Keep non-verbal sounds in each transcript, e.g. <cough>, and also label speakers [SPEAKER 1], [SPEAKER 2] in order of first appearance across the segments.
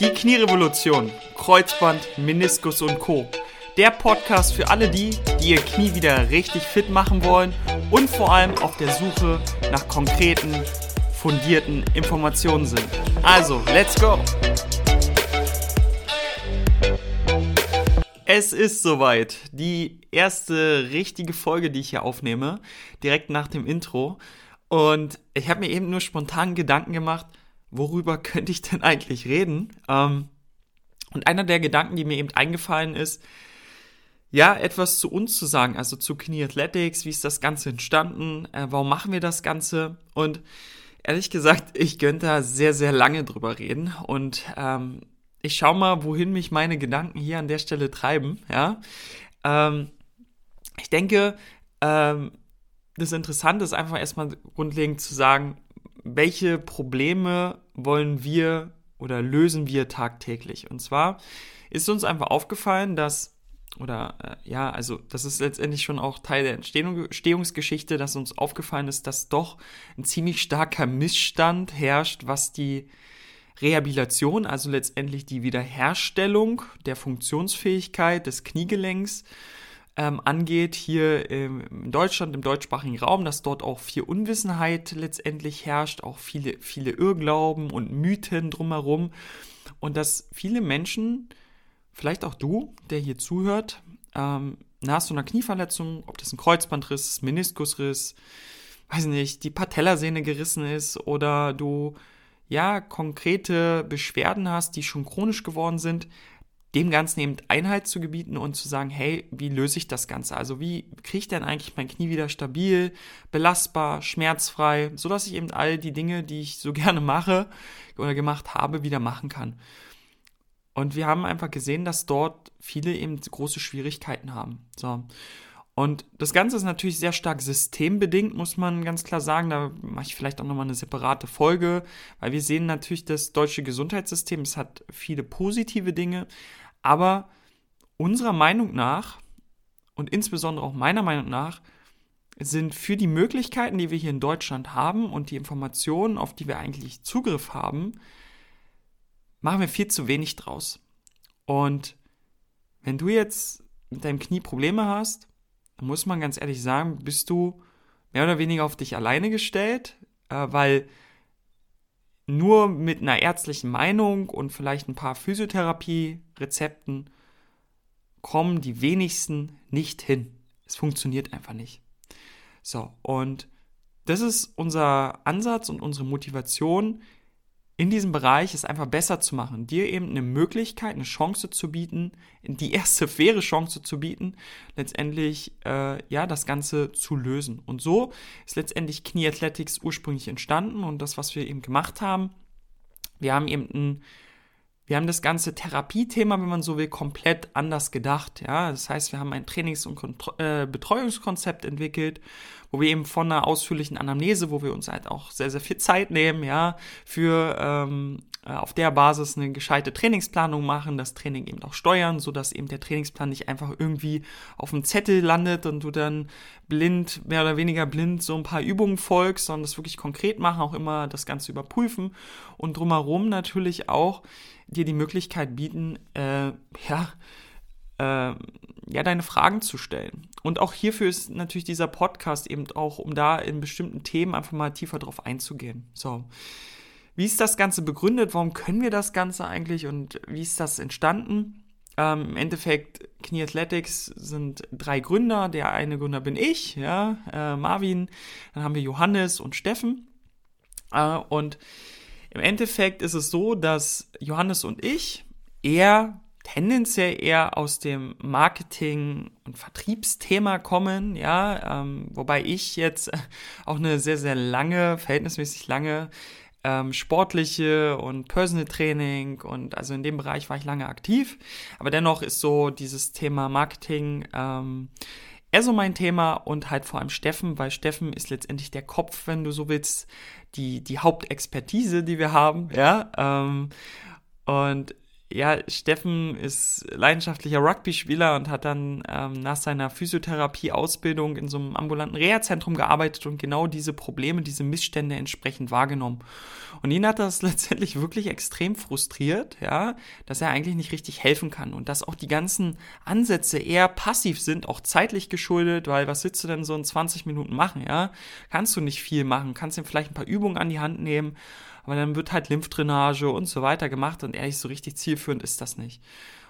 [SPEAKER 1] Die Knierevolution, Kreuzband, Meniskus und Co. Der Podcast für alle die, die ihr Knie wieder richtig fit machen wollen und vor allem auf der Suche nach konkreten, fundierten Informationen sind. Also, let's go! Es ist soweit. Die erste richtige Folge, die ich hier aufnehme, direkt nach dem Intro. Und ich habe mir eben nur spontan Gedanken gemacht, worüber <laughs> könnte ich denn eigentlich reden? Ähm, und einer der Gedanken, die mir eben eingefallen ist, ja, etwas zu uns zu sagen, also zu Knie Athletics, wie ist das Ganze entstanden, äh, warum machen wir das Ganze? Und ehrlich gesagt, ich könnte da sehr, sehr lange drüber reden und ähm, ich schau mal, wohin mich meine Gedanken hier an der Stelle treiben, ja. Ähm, ich denke, ähm, das Interessante ist einfach erstmal grundlegend zu sagen, welche Probleme wollen wir oder lösen wir tagtäglich? Und zwar ist uns einfach aufgefallen, dass, oder äh, ja, also das ist letztendlich schon auch Teil der Entstehungsgeschichte, dass uns aufgefallen ist, dass doch ein ziemlich starker Missstand herrscht, was die Rehabilitation, also letztendlich die Wiederherstellung der Funktionsfähigkeit des Kniegelenks ähm, angeht, hier in Deutschland, im deutschsprachigen Raum, dass dort auch viel Unwissenheit letztendlich herrscht, auch viele, viele Irrglauben und Mythen drumherum. Und dass viele Menschen, vielleicht auch du, der hier zuhört, ähm, nach so einer Knieverletzung, ob das ein Kreuzbandriss, Meniskusriss, weiß nicht, die Patellasehne gerissen ist oder du ja konkrete Beschwerden hast, die schon chronisch geworden sind, dem Ganzen eben Einhalt zu gebieten und zu sagen, hey, wie löse ich das Ganze? Also wie kriege ich denn eigentlich mein Knie wieder stabil, belastbar, schmerzfrei, sodass ich eben all die Dinge, die ich so <laughs> gerne mache oder gemacht habe, wieder machen kann. Und wir haben einfach gesehen, dass dort viele eben große Schwierigkeiten haben. So. Und das Ganze ist natürlich sehr stark systembedingt, muss man ganz klar sagen. Da mache ich vielleicht auch nochmal eine separate Folge, weil wir sehen natürlich, das deutsche Gesundheitssystem, es hat viele positive Dinge, aber unserer Meinung nach und insbesondere auch meiner Meinung nach sind für die Möglichkeiten, die wir hier in Deutschland haben und die Informationen, auf die wir eigentlich Zugriff haben, machen wir viel zu wenig draus. Und wenn du jetzt mit deinem Knie Probleme hast, dann muss man ganz ehrlich sagen, bist du mehr oder weniger auf dich alleine gestellt, äh, weil nur mit einer ärztlichen Meinung und vielleicht ein paar Physiotherapie-Rezepten kommen die wenigsten nicht hin. Es funktioniert einfach nicht. So, und das ist unser Ansatz und unsere Motivation, in diesem Bereich es einfach besser zu machen, dir eben eine Möglichkeit, eine Chance zu bieten, die erste <laughs> faire Chance zu bieten, letztendlich äh, ja das Ganze zu lösen. Und so ist letztendlich Knie Athletics ursprünglich entstanden und das, was wir eben gemacht haben, wir haben eben ein wir haben das ganze Therapiethema, wenn man so will, komplett anders gedacht. Ja, das heißt, wir haben ein Trainings- und Kontro äh, Betreuungskonzept entwickelt, wo wir eben von einer ausführlichen Anamnese, wo wir uns halt auch sehr, sehr viel Zeit nehmen, ja, für ähm, äh, auf der Basis eine gescheite Trainingsplanung machen, das Training eben auch steuern, so dass eben der Trainingsplan nicht einfach irgendwie auf dem Zettel landet und du dann blind, mehr oder weniger blind so ein paar Übungen folgst, sondern das wirklich konkret machen, auch immer das Ganze überprüfen und drumherum natürlich auch dir die Möglichkeit bieten, äh, ja, äh, ja, deine Fragen zu stellen. Und auch hierfür ist natürlich dieser Podcast eben auch, um da in bestimmten Themen einfach mal tiefer drauf einzugehen. So. Wie ist das Ganze begründet? Warum können wir das Ganze eigentlich und wie ist das entstanden? Ähm, Im Endeffekt, Knie Athletics sind drei Gründer. Der eine Gründer bin ich, ja, äh, Marvin. Dann haben wir Johannes und Steffen. Äh, und im Endeffekt ist es so, dass Johannes und ich eher tendenziell eher aus dem Marketing- und Vertriebsthema kommen, ja, ähm, wobei ich jetzt <laughs> auch eine sehr, sehr lange, verhältnismäßig lange ähm, sportliche und Personal Training und also in dem Bereich war ich lange aktiv, aber dennoch ist so dieses Thema Marketing ähm, eher so mein Thema und halt vor allem Steffen, weil Steffen ist letztendlich der Kopf, wenn du so willst, die, die Hauptexpertise, die wir haben, ja. Ähm, und ja, Steffen ist leidenschaftlicher Rugby-Spieler und hat dann ähm, nach seiner Physiotherapie-Ausbildung in so einem ambulanten Reha-Zentrum gearbeitet und genau diese Probleme, diese Missstände entsprechend wahrgenommen. Und ihn hat das <laughs> letztendlich wirklich extrem frustriert, ja, dass er eigentlich nicht richtig helfen kann und dass auch die ganzen Ansätze eher passiv sind, auch zeitlich geschuldet, weil was willst du denn so in 20 Minuten machen, ja? Kannst du nicht viel machen, kannst ihm vielleicht ein paar Übungen an die Hand nehmen aber dann wird halt Lymphdrainage und so weiter gemacht und ehrlich, so richtig zielführend ist das nicht.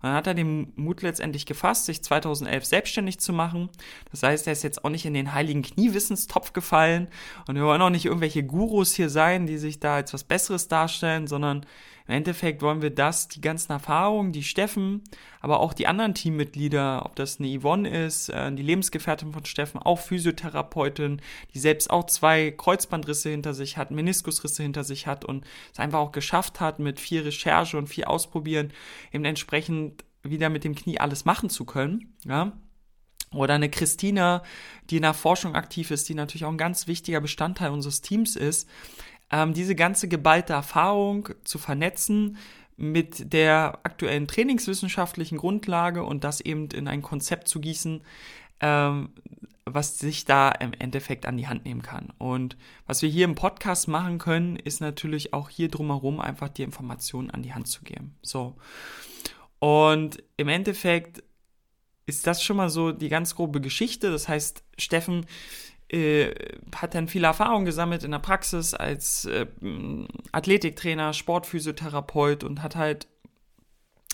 [SPEAKER 1] Und dann hat er den Mut letztendlich gefasst, sich 2011 selbstständig zu machen. Das heißt, er ist jetzt auch nicht in den heiligen Kniewissenstopf gefallen und wir wollen auch nicht irgendwelche Gurus hier sein, die sich da als was Besseres darstellen, sondern im Endeffekt wollen wir das, die ganzen Erfahrungen, die Steffen, aber auch die anderen Teammitglieder, ob das eine Yvonne ist, äh, die Lebensgefährtin von Steffen, auch Physiotherapeutin, die selbst auch zwei Kreuzbandrisse hinter sich hat, Meniskusrisse hinter sich hat und es einfach auch geschafft hat, mit viel Recherche und viel Ausprobieren eben entsprechend wieder mit dem Knie alles machen zu können, ja. Oder eine Christina, die in der Forschung aktiv ist, die natürlich auch ein ganz wichtiger Bestandteil unseres Teams ist, ähm, diese ganze geballte Erfahrung zu vernetzen mit der aktuellen trainingswissenschaftlichen Grundlage und das eben in ein Konzept zu gießen, ähm, was sich da im Endeffekt an die Hand nehmen kann. Und was wir hier im Podcast machen können, ist natürlich auch hier drumherum einfach die Informationen an die Hand zu geben. So. Und im Endeffekt ist das schon mal so die ganz grobe Geschichte. Das heißt, Steffen äh, hat dann viel Erfahrung gesammelt in der Praxis als äh, Athletiktrainer, Sportphysiotherapeut und hat halt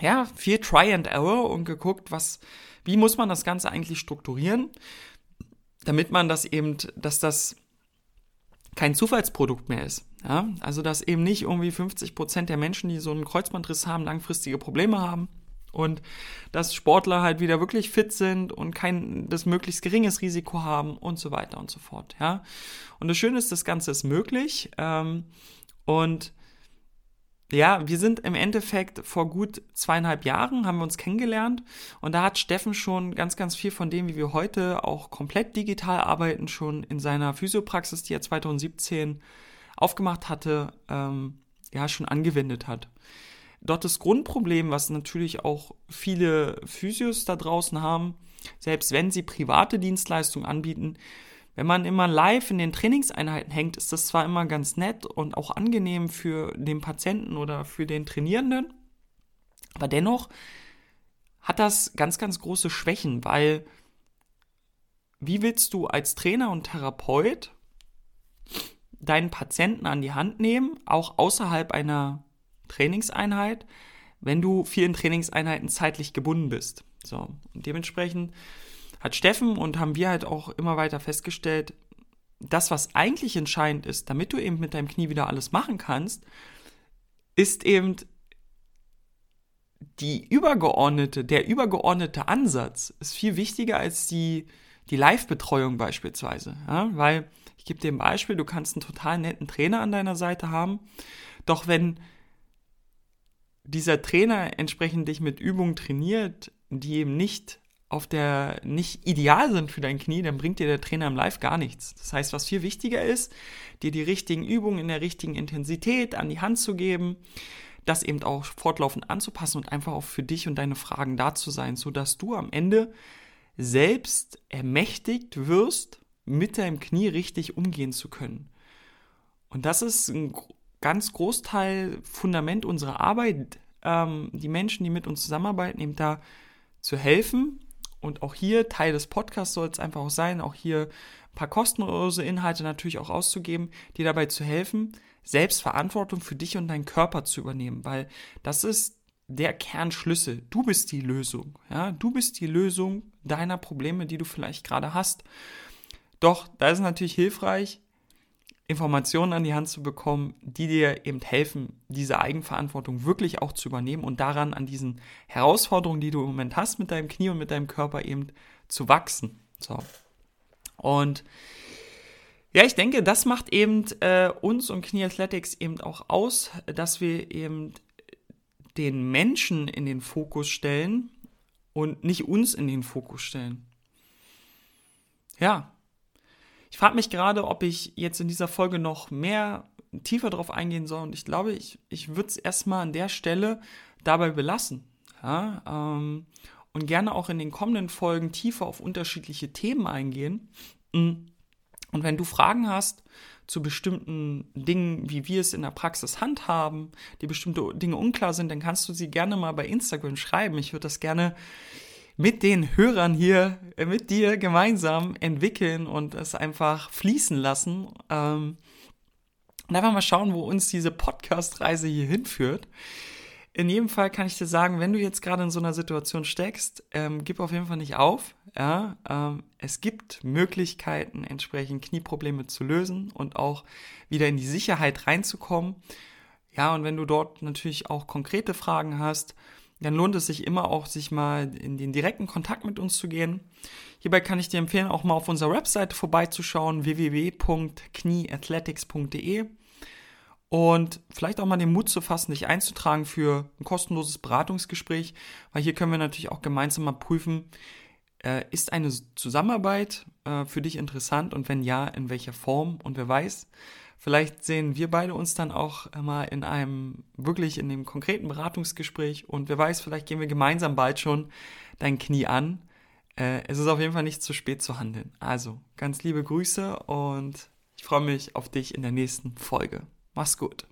[SPEAKER 1] ja viel Try and Error und geguckt, was, wie muss man das Ganze eigentlich strukturieren, damit man das eben, dass das kein Zufallsprodukt mehr ist. Ja? Also dass eben nicht irgendwie 50 Prozent der Menschen, die so einen Kreuzbandriss haben, langfristige Probleme haben und dass Sportler halt wieder wirklich fit sind und kein das möglichst geringes Risiko haben und so weiter und so fort. Ja, und das Schöne ist, das Ganze ist möglich ähm, und ja, wir sind im Endeffekt vor gut zweieinhalb Jahren haben wir uns kennengelernt und da hat Steffen schon ganz, ganz viel von dem, wie wir heute auch komplett digital arbeiten, schon in seiner Physiopraxis, die er 2017 aufgemacht hatte, ähm, ja, schon angewendet hat. Dort das Grundproblem, was natürlich auch viele Physios da draußen haben, selbst wenn sie private Dienstleistungen anbieten, wenn man immer live in den Trainingseinheiten hängt, ist das zwar immer ganz nett und auch angenehm für den Patienten oder für den Trainierenden, aber dennoch hat das ganz, ganz große Schwächen, weil wie willst du als Trainer und Therapeut deinen Patienten an die Hand nehmen, auch außerhalb einer Trainingseinheit, wenn du vielen Trainingseinheiten zeitlich gebunden bist. So, und dementsprechend hat Steffen und haben wir halt auch immer weiter festgestellt, das, was eigentlich entscheidend ist, damit du eben mit deinem Knie wieder alles machen kannst, ist eben die übergeordnete, der übergeordnete Ansatz ist viel wichtiger als die, die Live-Betreuung beispielsweise. Ja? Weil, ich gebe dir ein Beispiel, du kannst einen total netten Trainer an deiner Seite haben, doch wenn dieser Trainer entsprechend dich mit Übungen trainiert, die eben nicht auf der nicht ideal sind für dein Knie, dann bringt dir der Trainer im Live gar nichts. Das heißt, was viel wichtiger ist, dir die richtigen Übungen in der richtigen Intensität an die Hand zu geben, das eben auch fortlaufend anzupassen und einfach auch für dich und deine Fragen da zu sein, sodass du am Ende selbst ermächtigt wirst, mit deinem Knie richtig umgehen zu können. Und das ist ein ganz Großteil Fundament unserer Arbeit, ähm, die Menschen, die mit uns zusammenarbeiten, eben da zu helfen. Und auch hier, Teil des Podcasts soll es einfach auch sein, auch hier ein paar kostenlose Inhalte natürlich auch auszugeben, die dabei zu helfen, Selbstverantwortung für dich und deinen Körper zu übernehmen, weil das ist der Kernschlüssel. Du bist die Lösung. Ja, du bist die Lösung deiner Probleme, die du vielleicht gerade hast. Doch da ist es natürlich hilfreich, Informationen an die Hand zu bekommen, die dir eben helfen, diese Eigenverantwortung wirklich auch zu übernehmen und daran an diesen Herausforderungen, die du im Moment hast mit deinem Knie und mit deinem Körper eben zu wachsen. So. Und ja, ich denke, das macht eben äh, uns und Knie Athletics eben auch aus, dass wir eben den Menschen in den Fokus stellen und nicht uns in den Fokus stellen. Ja, ich frage mich gerade, ob ich jetzt in dieser Folge noch mehr tiefer drauf eingehen soll. Und ich glaube, ich, ich würde es erstmal an der Stelle dabei belassen. Ja, ähm, und gerne auch in den kommenden Folgen tiefer auf unterschiedliche Themen eingehen. Mm. Und wenn du Fragen hast zu bestimmten Dingen, wie wir es in der Praxis handhaben, die bestimmte Dinge unklar sind, dann kannst du sie gerne mal bei Instagram schreiben. Ich würde das gerne mit den Hörern hier, äh, mit dir gemeinsam entwickeln und es einfach fließen lassen. Ähm, und einfach mal schauen, wo uns diese Podcast-Reise hier hinführt. In jedem Fall kann ich dir sagen, wenn du jetzt gerade in so einer Situation steckst, ähm, gib auf jeden Fall nicht auf. Ja, ähm, es gibt Möglichkeiten, entsprechend Knieprobleme zu lösen und auch wieder in die Sicherheit reinzukommen. Ja, und wenn du dort natürlich auch konkrete Fragen hast, dann lohnt es sich immer auch, sich mal in den direkten Kontakt mit uns zu gehen. Hierbei kann ich dir empfehlen, auch mal auf unserer Webseite vorbeizuschauen, www.knieathletics.de und vielleicht auch mal den Mut zu fassen, dich einzutragen für ein kostenloses Beratungsgespräch, weil hier können wir natürlich auch gemeinsam mal prüfen, äh, ist eine Zusammenarbeit äh, für dich interessant und wenn ja, in welcher Form und wer weiß, Vielleicht sehen wir beide uns dann auch mal in einem, wirklich in dem konkreten Beratungsgespräch und wer weiß, vielleicht gehen wir gemeinsam bald schon dein Knie an. Äh, es ist auf jeden Fall nicht zu spät zu handeln. Also, ganz liebe Grüße und ich freue mich auf dich in der nächsten Folge. Mach's gut.